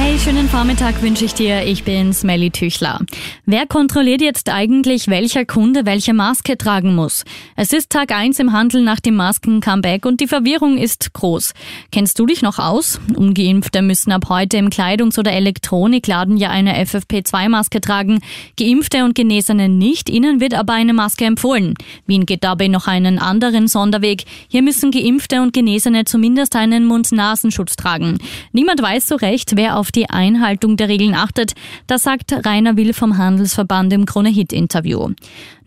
Hey, schönen Vormittag wünsche ich dir. Ich bin Smelly Tüchler. Wer kontrolliert jetzt eigentlich, welcher Kunde welche Maske tragen muss? Es ist Tag 1 im Handel nach dem Masken-Comeback und die Verwirrung ist groß. Kennst du dich noch aus? Ungeimpfte müssen ab heute im Kleidungs- oder Elektronikladen ja eine FFP2-Maske tragen. Geimpfte und Genesene nicht. Ihnen wird aber eine Maske empfohlen. Wien geht dabei noch einen anderen Sonderweg. Hier müssen Geimpfte und Genesene zumindest einen Mund-Nasenschutz tragen. Niemand weiß so recht, wer auf die Einhaltung der Regeln achtet. Das sagt Rainer Will vom Handelsverband im Krone-Hit-Interview.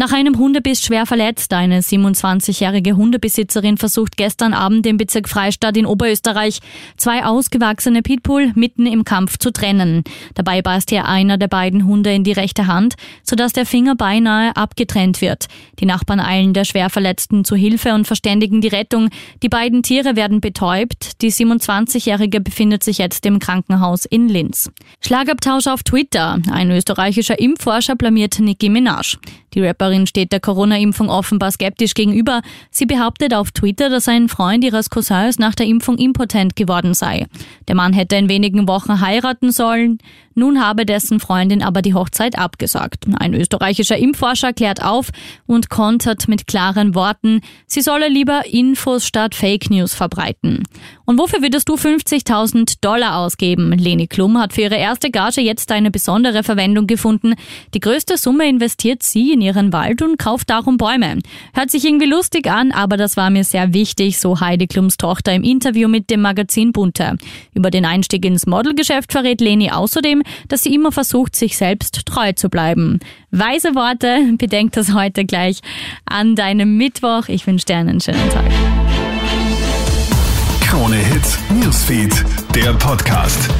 Nach einem Hundebiss schwer verletzt. Eine 27-jährige Hundebesitzerin versucht gestern Abend im Bezirk Freistadt in Oberösterreich zwei ausgewachsene Pitbull mitten im Kampf zu trennen. Dabei beißt hier einer der beiden Hunde in die rechte Hand, sodass der Finger beinahe abgetrennt wird. Die Nachbarn eilen der Schwerverletzten zu Hilfe und verständigen die Rettung. Die beiden Tiere werden betäubt. Die 27-jährige befindet sich jetzt im Krankenhaus in Linz. Schlagabtausch auf Twitter. Ein österreichischer Impfforscher blamiert Nicki Minaj. Die Rapperin steht der Corona-Impfung offenbar skeptisch gegenüber. Sie behauptet auf Twitter, dass ein Freund ihres Cousins nach der Impfung impotent geworden sei. Der Mann hätte in wenigen Wochen heiraten sollen. Nun habe dessen Freundin aber die Hochzeit abgesagt. Ein österreichischer Impfforscher klärt auf und kontert mit klaren Worten, sie solle lieber Infos statt Fake News verbreiten. Und wofür würdest du 50.000 Dollar ausgeben? Leni Klum hat für ihre erste Gage jetzt eine besondere Verwendung gefunden. Die größte Summe investiert sie in ihren Wald und kauft darum Bäume. Hört sich irgendwie lustig an, aber das war mir sehr wichtig, so Heidi Klums Tochter im Interview mit dem Magazin Bunte. Über den Einstieg ins Modelgeschäft verrät Leni außerdem, dass sie immer versucht, sich selbst treu zu bleiben. Weise Worte, bedenkt das heute gleich an deinem Mittwoch. Ich wünsche dir einen schönen Tag. Krone Hits, Newsfeed, der Podcast.